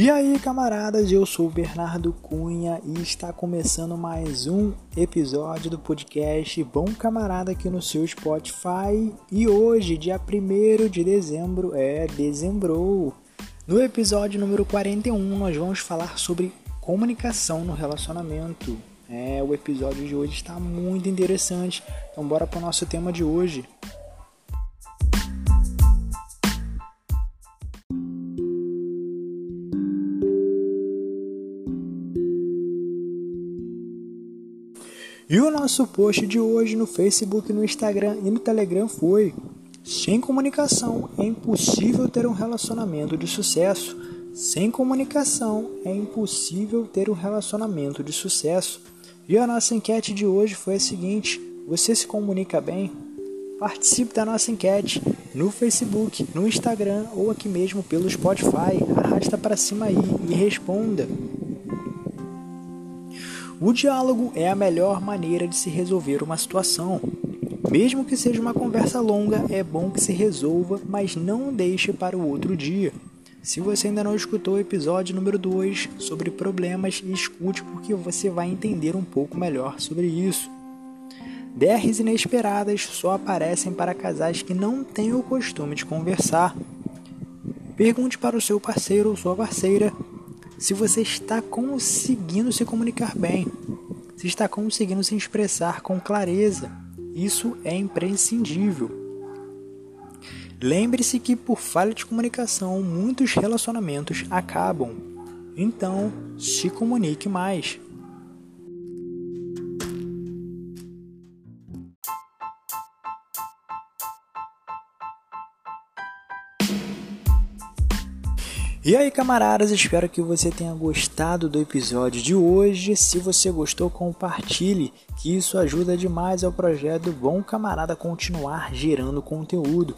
E aí, camaradas, eu sou o Bernardo Cunha e está começando mais um episódio do podcast Bom Camarada aqui no seu Spotify. E hoje, dia 1 de dezembro, é dezembro. No episódio número 41, nós vamos falar sobre comunicação no relacionamento. É, o episódio de hoje está muito interessante. Então, bora para o nosso tema de hoje. E o nosso post de hoje no Facebook, no Instagram e no Telegram foi: Sem comunicação é impossível ter um relacionamento de sucesso. Sem comunicação é impossível ter um relacionamento de sucesso. E a nossa enquete de hoje foi a seguinte: Você se comunica bem? Participe da nossa enquete no Facebook, no Instagram ou aqui mesmo pelo Spotify. Arrasta para cima aí e responda. O diálogo é a melhor maneira de se resolver uma situação. Mesmo que seja uma conversa longa, é bom que se resolva, mas não deixe para o outro dia. Se você ainda não escutou o episódio número 2 sobre problemas, escute porque você vai entender um pouco melhor sobre isso. DRs inesperadas só aparecem para casais que não têm o costume de conversar. Pergunte para o seu parceiro ou sua parceira se você está conseguindo se comunicar bem, se está conseguindo se expressar com clareza. Isso é imprescindível. Lembre-se que por falha de comunicação muitos relacionamentos acabam. Então, se comunique mais. E aí, camaradas, espero que você tenha gostado do episódio de hoje. Se você gostou, compartilhe, que isso ajuda demais ao projeto Bom Camarada continuar gerando conteúdo.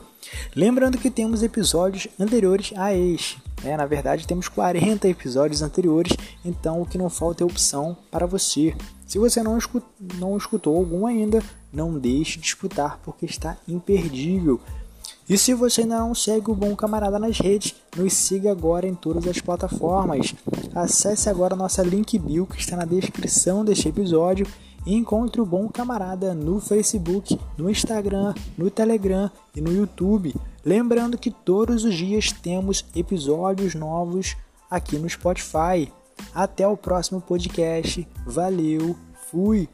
Lembrando que temos episódios anteriores a este. É, na verdade, temos 40 episódios anteriores, então o que não falta é opção para você. Se você não, não escutou algum ainda, não deixe de escutar porque está imperdível. E se você não segue o Bom Camarada nas redes, nos siga agora em todas as plataformas. Acesse agora nossa link bio que está na descrição deste episódio e encontre o Bom Camarada no Facebook, no Instagram, no Telegram e no YouTube. Lembrando que todos os dias temos episódios novos aqui no Spotify. Até o próximo podcast. Valeu, fui!